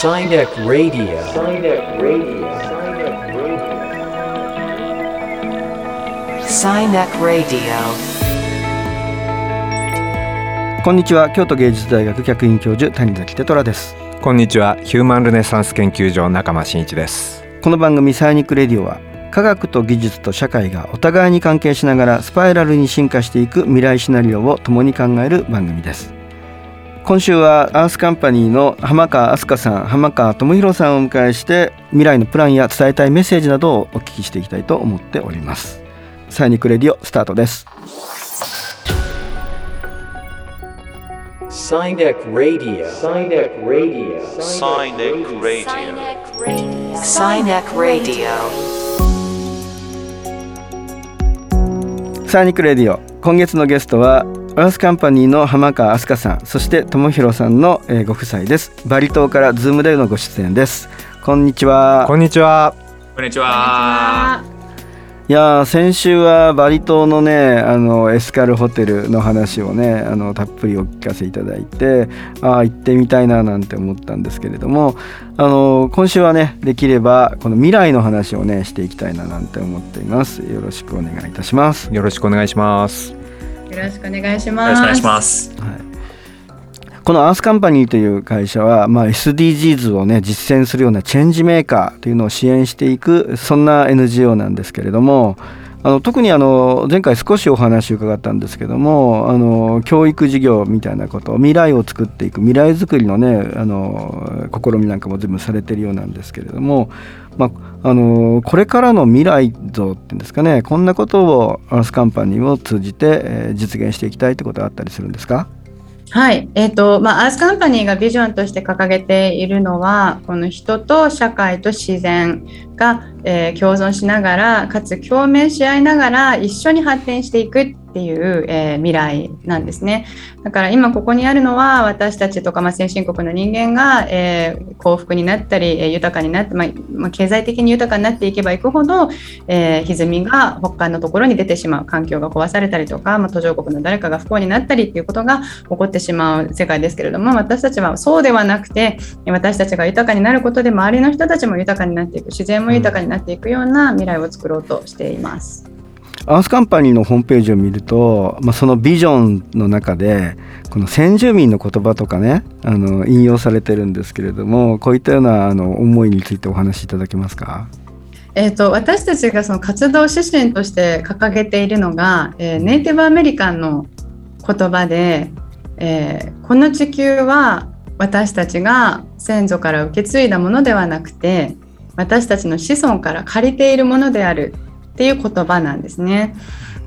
Sinek Radio. Sinek Radio. Sinek Radio. こんにちは京都芸術大学客員教授谷崎テトラですこんにちはヒューマンルネサンス研究所中間真一ですこの番組サイニックレディオは科学と技術と社会がお互いに関係しながらスパイラルに進化していく未来シナリオを共に考える番組です今週はアースカンパニーの浜川飛鳥さん浜川智博さんをお迎えして未来のプランや伝えたいメッセージなどをお聞きしていきたいと思っておりますサイニックレディオスタートです Sinek Radio. Sinek Radio. Sinek Radio. Sinek Radio. サイニックラディオ今月のゲストはアースカンパニーの浜川飛鳥さんそして智博さんの、えーご夫妻です。バリ島から Zoom でのご出演です。こんにちは。こんにちは。こんにちは。いやー先週はバリ島のねあのエシカルホテルの話をねあのたっぷりお聞かせいただいてああ行ってみたいななんて思ったんですけれどもあの今週はねできればこの未来の話をねしていきたいななんて思っています。よろしくお願いいたします。よろしくお願いしますよろしくお願いしよます。ろしくお願いします。このアースカンパニーという会社は、まあ、SDGs をね実践するようなチェンジメーカーというのを支援していくそんな NGO なんですけれどもあの特にあの前回少しお話伺ったんですけどもあの教育事業みたいなこと未来を作っていく未来づくりのねあの試みなんかも全部されてるようなんですけれども、まあ、あのこれからの未来像っていうんですかねこんなことをアースカンパニーを通じて、え実現していきたいってことはあったりするんですか？はい、えっ、と、まあ、アースカンパニーがビジョンとして掲げているのは、この人と社会と自然が、えー共存しながら、かつ共鳴し合いながら一緒に発展していくっっていう、えー未来なんですね。だから今ここにあるのは私たちとか、まあ、先進国の人間が、えー幸福になったり、え豊かになって、まあまあ、経済的に豊かになっていけばいくほど、えー歪みが他のところに出てしまう環境が壊されたりとか、まあ、途上国の誰かが不幸になったりっていうことが起こってしまう世界ですけれども私たちはそうではなくて私たちが豊かになることで周りの人たちも豊かになっていく自然も豊かになっていくような未来を作ろうとしています。アースカンパニーのホームページを見ると、まあ、そのビジョンの中でこの先住民の言葉とかねあの引用されてるんですけれどもこういったようなあの思いについてお話しいただけますか？えー、と私たちがその活動指針として掲げているのが、えーネイティブアメリカンの言葉で、えーこの地球は私たちが先祖から受け継いだものではなくて私たちの子孫から借りているものである。っていう言葉なんですね。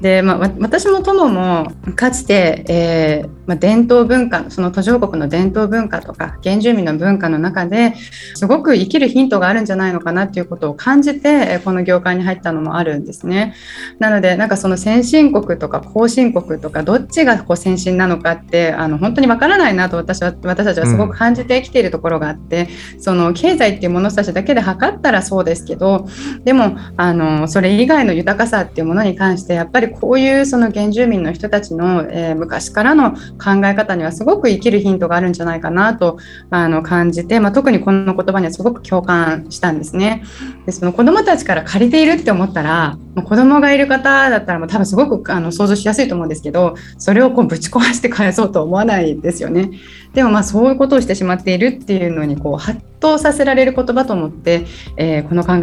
で、まあ、私も友もかつて、えーまあ、伝統文化その途上国の伝統文化とか原住民の文化の中ですごく生きるヒントがあるんじゃないのかなっていうことを感じてえーこの業界に入ったのもあるんですね。なのでなんかその先進国とか後進国とかどっちがこう先進なのかってあの本当にわからないなと私は私たちはすごく感じてきているところがあって、その経済っていう物差しだけで測ったらそうですけどでもあのそれ以外の豊かさっていうものに関してやっぱりこういうその原住民の人たちの、えー昔からの考え方にはすごく生きるヒントがあるんじゃないかなとあの感じて、まあ、特にこの言葉にはすごく共感したんですね。でその子どもたちから借りているって思ったら子どもがいる方だったらもう多分すごくあの想像しやすいと思うんですけどそれをこうぶち壊して返そうと思わないですよね。でもまあそういうことをしてしまっているっていうのにこうハッとさせられる言葉と思って、えーこの考え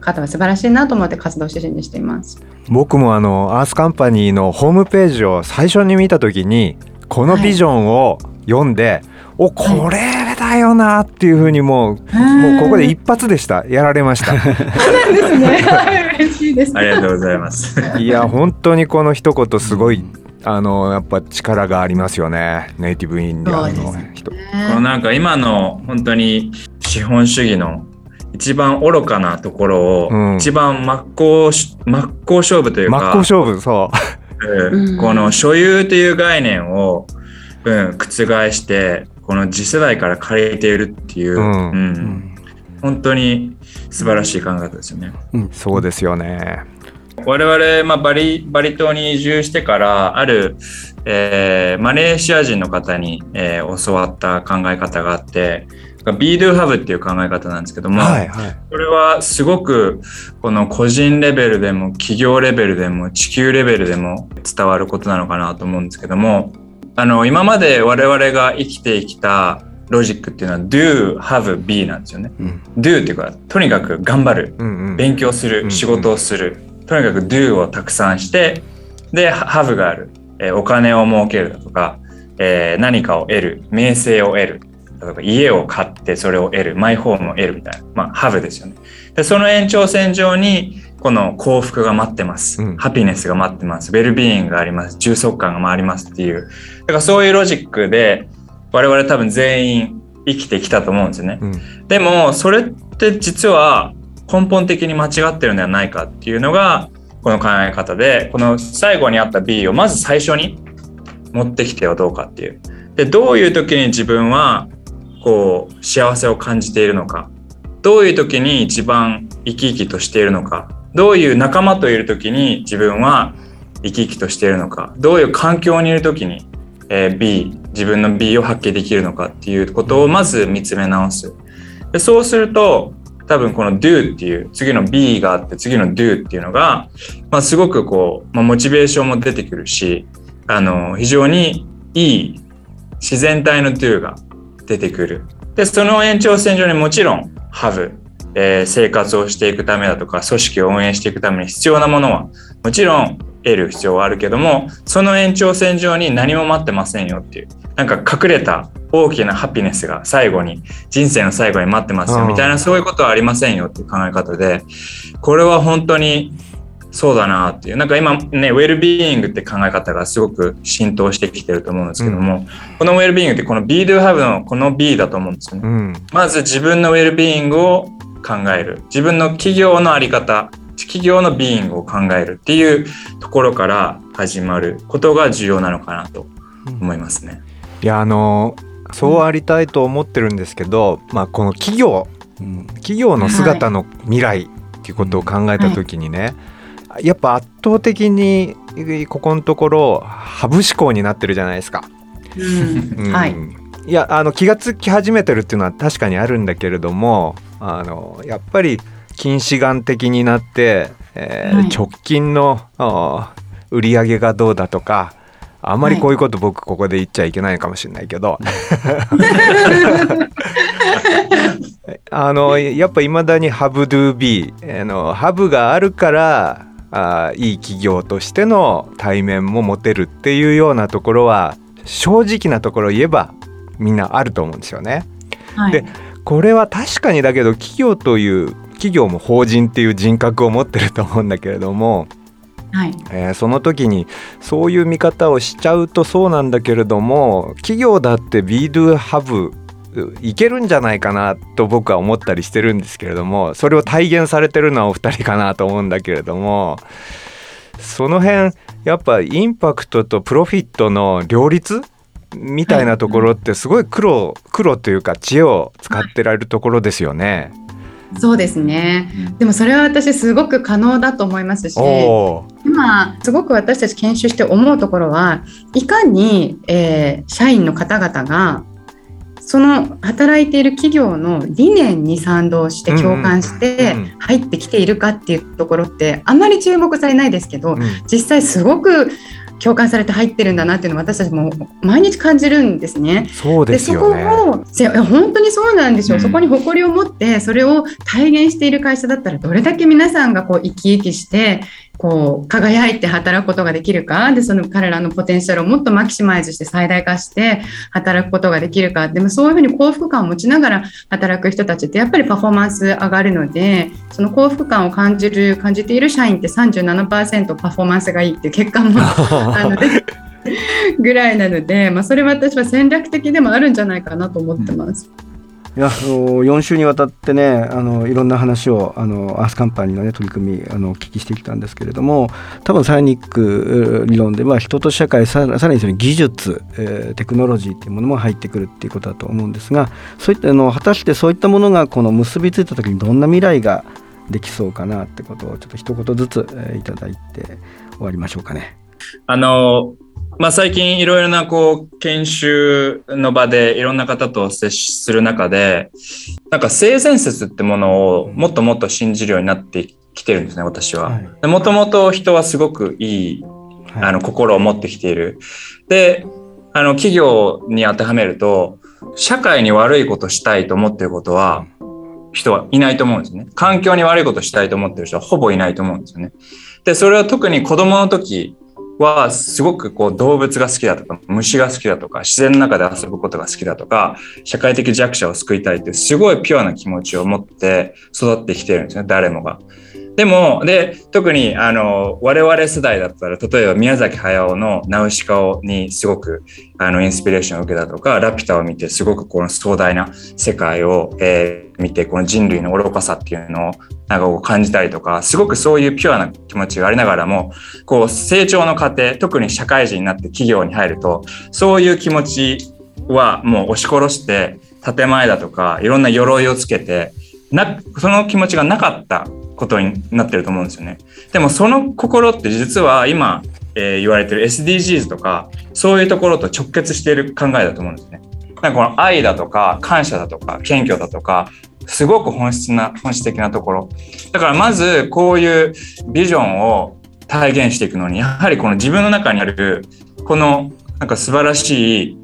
方は素晴らしいなと思って活動指針にしています。僕もあのアースカンパニーのホームページを最初に見た時にこのビジョンを読んで、おこれだよなっていうふうにもう、もうここで一発でした。やられました。そうですね。は い嬉しいです。ありがとうございます。いや本当にこの一言すごいあのやっぱ力がありますよね。ネイティブインディアンの人、このなんか今の本当に資本主義の一番愚かなところを、うん。一番真っ向し真っ向勝負というか。真っ向勝負そううん。うんこの所有という概念を、うん、覆してこの次世代から借りているっていう、うん。うん。本当に素晴らしい考え方ですよね。そうですよね。我々、まあ、バリバリ島に移住してからある、えーマレーシア人の方に、えー教わった考え方があって be do have っていう考え方なんですけども、はいはい。これはすごくこの個人レベルでも企業レベルでも地球レベルでも伝わることなのかなと思うんですけどもあの今まで我々が生きてきたロジックっていうのは do, have, be なんですよね。うん。do っていうかとにかく頑張る。うんうん。勉強すうんる仕事をする。とにかく do をたくさんしてで have がある、えーお金を儲けるだとか、えー何かを得る。名声を得るだとか家を買ってそれを得るマイホームを得るみたいな、まあ、have ですよね。でその延長線上にこの幸福が待ってます、うん。ハピネスが待ってます。ウェルビーイングがあります。充足感がありますっていう。だからそういうロジックで我々多分全員生きてきたと思うんですよね、うん。でもそれって実は根本的に間違ってるんではないかっていうのがこの考え方でこの最後にあった B をまず最初に持ってきてはどうかっていう。でどういう時に自分はこう幸せを感じているのか。どういう時に一番生き生きとしているのか。どういう仲間といる時に自分は生き生きとしているのか。どういう環境にいる時に、え B 自分の B を発揮できるのか。っていうことをまず見つめ直す。でそうすると多分この do っていう次の B があって次の do っていうのが、まあ、すごくこう、まあ、モチベーションも出てくるしあの非常にいい自然体の do が出てくる。でその延長線上にもちろん have、えー生活をしていくためだとか組織を運営していくために必要なものはもちろん得る必要はあるけどもその延長線上に何も待ってませんよっていうなんか隠れた大きなハピネスが最後に人生の最後に待ってますようんみたいなそういうことはありませんよっていう考え方でこれは本当にそうだなっていうなんか今ねウェルビーイングって考え方がすごく浸透してきてると思うんですけども、このウェルビーイングってこの be do have のこの B だと思うんですよね。うん。まず自分のウェルビーイングを考える自分の企業のあり方企業のビーイングを考えるっていうところから始まることが重要なのかなと思いますね。いやあのそうありたいと思ってるんですけど、まあこの企業うん企業の姿の未来っていうことを考えた時にね、やっぱ圧倒的にここのところハブ思考になってるじゃないですか。うん。はい。いやあの気がつき始めてるっていうのは確かにあるんだけれどもあのやっぱり近視眼的になって、えーはい。直近の売り上げがどうだとかあんまりこういうこと僕ここで言っちゃいけないかもしれないけど、あのやっぱいまだにハブドゥビー。あのハブがあるからあーいい企業としての対面も持てるっていうようなところは正直なところ言えばみんなあると思うんですよね。はいでこれは確かにだけど企業という企業も法人っていう人格を持ってると思うんだけれども、はい。えーその時にそういう見方をしちゃうとそうなんだけれども企業だって Be Do Have いけるんじゃないかなと僕は思ったりしてるんですけれどもそれを体現されてるのはお二人かなと思うんだけれどもその辺やっぱインパクトとプロフィットの両立みたいなところってすごい苦労苦労というか知恵を使ってられるところですよね。そうですね。でもそれは私すごく可能だと思いますし、今すごく私たち研修して思うところはいかに、えー社員の方々がその働いている企業の理念に賛同して共感してうん入ってきているかっていうところってあんまり注目されないですけどうん。実際すごく共感されて入ってるんだなっていうのを私たちも毎日感じるんですね。そうですそこ。をせ本当にそうなんですよ、うんそこに誇りを持ってそれを体現している会社だったらどれだけ皆さんがこう生き生きしてこう輝いて働くことができるかでその彼らのポテンシャルをもっとマキシマイズして最大化して働くことができるかでもそういうふうに幸福感を持ちながら働く人たちってやっぱりパフォーマンス上がるのでその幸福感を感じる感じている社員って37%パフォーマンスがいいっていう結果も ぐらいなので、まあ、それは私は戦略的でもあるんじゃないかなと思ってます。いやあの4週にわたってねあのいろんな話をあのアースカンパニーの、ね、取り組みあのお聞きしてきたんですけれども多分サイニック理論では人と社会さらさらにその技術、えーテクノロジーっていうものも入ってくるっていうことだと思うんですがそういったあの果たしてそういったものがこの結びついた時にどんな未来ができそうかなってことをちょっと一言ずつ、えーいただいて終わりましょうかね。あの、まあ、最近いろいろなこう研修の場でいろんな方と接する中でなんか性善説ってものをもっともっと信じるようになってきてるんですね私は。もともと人はすごくいいあの心を持ってきている。であの企業に当てはめると社会に悪いことしたいと思ってることは人はいないと思うんですね。環境に悪いことしたいと思ってる人はほぼいないと思うんですよね。でそれは特に子供の時はすごくこう動物が好きだとか虫が好きだとか自然の中で遊ぶことが好きだとか社会的弱者を救いたいってすごいピュアな気持ちを持って育ってきてるんですね誰もが。でもで特にあの我々世代だったら例えば宮崎駿の「ナウシカを」にすごくあのインスピレーションを受けたとか「ラピュタ」を見てすごくこの壮大な世界を、えー、見てこの人類の愚かさっていうのをなんかこう感じたりとかすごくそういうピュアな気持ちがありながらもこう成長の過程特に社会人になって企業に入るとそういう気持ちはもう押し殺して建前だとかいろんな鎧をつけてなその気持ちがなかったことになってると思うんですよね。でもその心って実は今、えー、言われてる SDGs とかそういうところと直結している考えだと思うんですね。なんかこの愛だとか感謝だとか謙虚だとかすごく本質な本質的なところだからまずこういうビジョンを体現していくのにやはりこの自分の中にあるこのなんか素晴らしい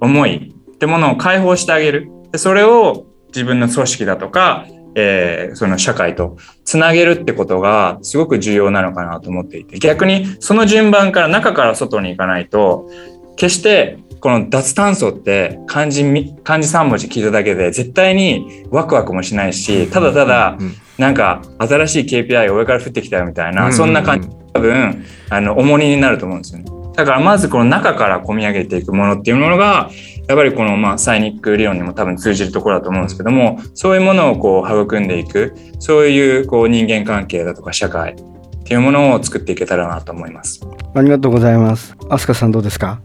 思いってものを解放してあげるでそれを自分の組織だとかえー、その社会とつなげるってことがすごく重要なのかなと思っていて逆にその順番から中から外に行かないと決してこの脱炭素って漢字漢字3文字聞いただけで絶対にワクワクもしないしただただなんか新しい KPI を上から降ってきたよみたいなそんな感じ多分あの重荷になると思うんですよね。だからまずこの中から込み上げていくものっていうものがやっぱりこのまあサイニック理論にも多分通じるところだと思うんですけどもそういうものをこう育んでいくそういうこう人間関係だとか社会っていうものを作っていけたらなと思います。ありがとうございます。アスカさんどうですか？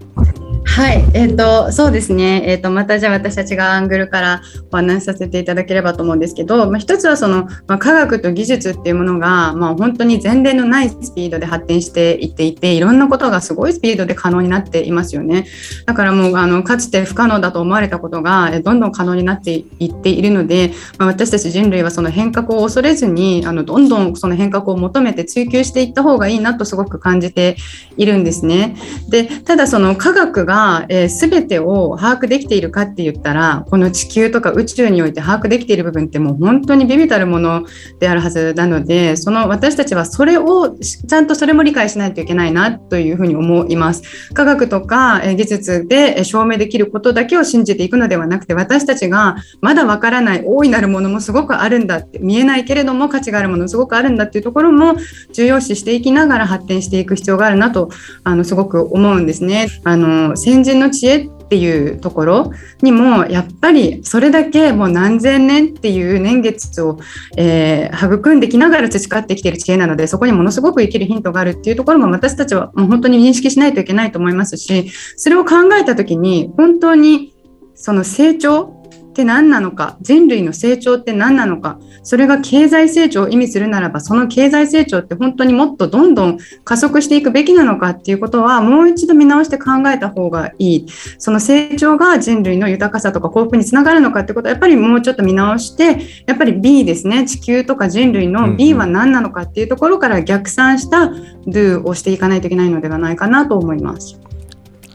はい、えっ、ー、と、そうですね。えっ、ー、と、またじゃあ私たちがアングルからお話しさせていただければと思うんですけど、まあ、一つはその、まあ、科学と技術っていうものが、まあ、本当に前例のないスピードで発展していっていて、いろんなことがすごいスピードで可能になっていますよね。だからもう、あの、かつて不可能だと思われたことが、どんどん可能になっていっているので、まあ、私たち人類はその変革を恐れずに、あの、どんどんその変革を求めて追求していった方がいいなとすごく感じているんですね。で、ただその科学が、がえー、全てを把握できているかって言ったらこの地球とか宇宙において把握できている部分ってもう本当に微々たるものであるはずなのでその私たちはそれをちゃんとそれも理解しないといけないなというふうに思います。科学とかえ技術で証明できることだけを信じていくのではなくて私たちがまだわからない大いなるものもすごくあるんだって見えないけれども価値があるものすごくあるんだっていうところも重要視していきながら発展していく必要があるなとあのすごく思うんですね。あの先人の知恵っていうところにもやっぱりそれだけもう何千年っていう年月を、えー、育んできながら培ってきている知恵なのでそこにものすごく生きるヒントがあるっていうところも私たちはもう本当に認識しないといけないと思いますしそれを考えた時に本当にその成長って何なのか人類の成長って何なのかそれが経済成長を意味するならばその経済成長って本当にもっとどんどん加速していくべきなのかっていうことはもう一度見直して考えた方がいいその成長が人類の豊かさとか幸福につながるのかってことはやっぱりもうちょっと見直してやっぱり B ですね地球とか人類の B は何なのかっていうところから逆算した Do をしていかないといけないのではないかなと思います。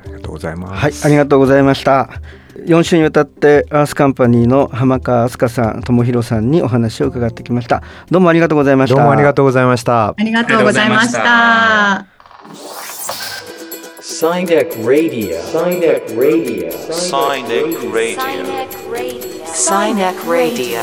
ありがとうございます。はい、ありがとうございました。4週にわたってアースカンパニーの浜川飛鳥さん智弘さんにお話を伺ってきました。どうもありがとうございました。どうもありがとうございました。ありがとうございました。サイニックラディオサイニックラディオサイニックラディオサイニックラディ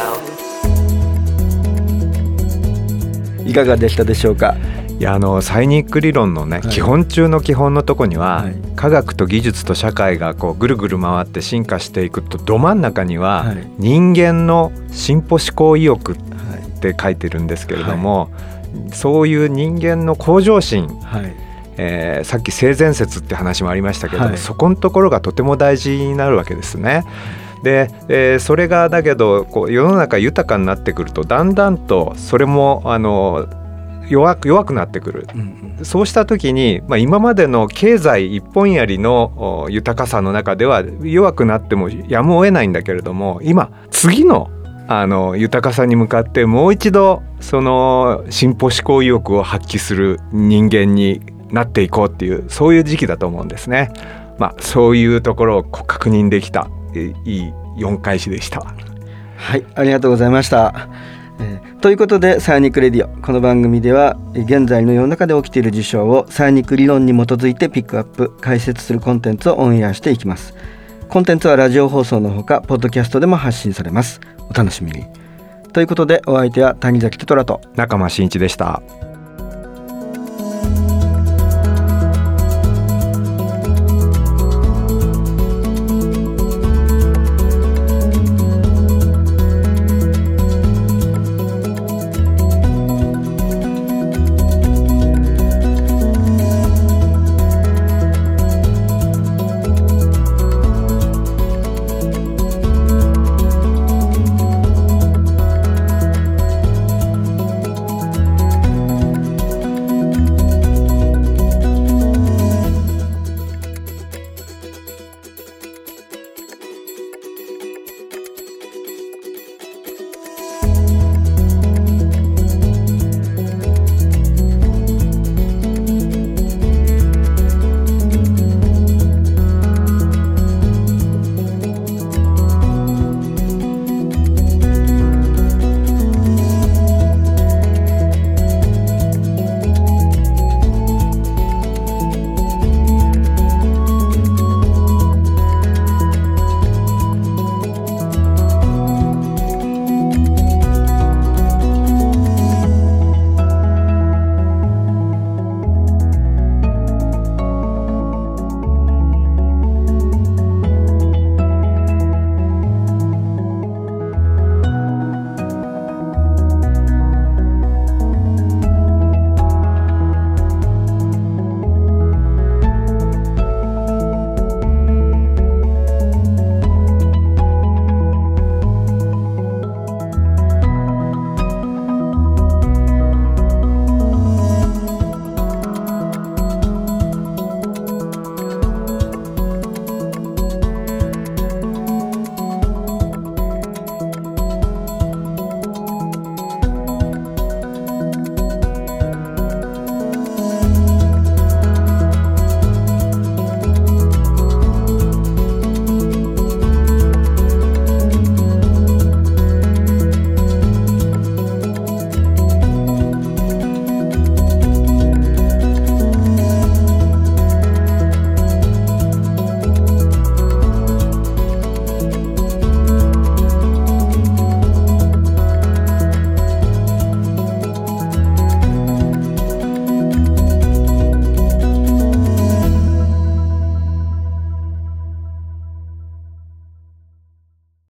オいかがでしたでしょうか？いやあのサイニック理論のね、はい、基本中の基本のとこには、はい、科学と技術と社会がこうぐるぐる回って進化していくとど真ん中には、はい、人間の進歩思考意欲って書いてるんですけれども、そういう人間の向上心、えー、さっき性善説って話もありましたけど、そこのところがとても大事になるわけですね。で、えー、それがだけどこう世の中豊かになってくるとだんだんとそれもあの弱く弱くなってくるうんそうした時に、まあ、今までの経済一本槍のお豊かさの中では弱くなってもやむを得ないんだけれども今次のあの豊かさに向かってもう一度その進歩思考意欲を発揮する人間になっていこうっていうそういう時期だと思うんですね。まあ、そういうところを確認できたえいい4回詞でした。はい、ありがとうございました。えーということでサイニックレディオ。この番組では現在の世の中で起きている事象をサイニック理論に基づいてピックアップ解説するコンテンツをオンエアしていきます。コンテンツはラジオ放送のほかポッドキャストでも発信されます。お楽しみに。ということでお相手は谷崎テトラと中間真一でした。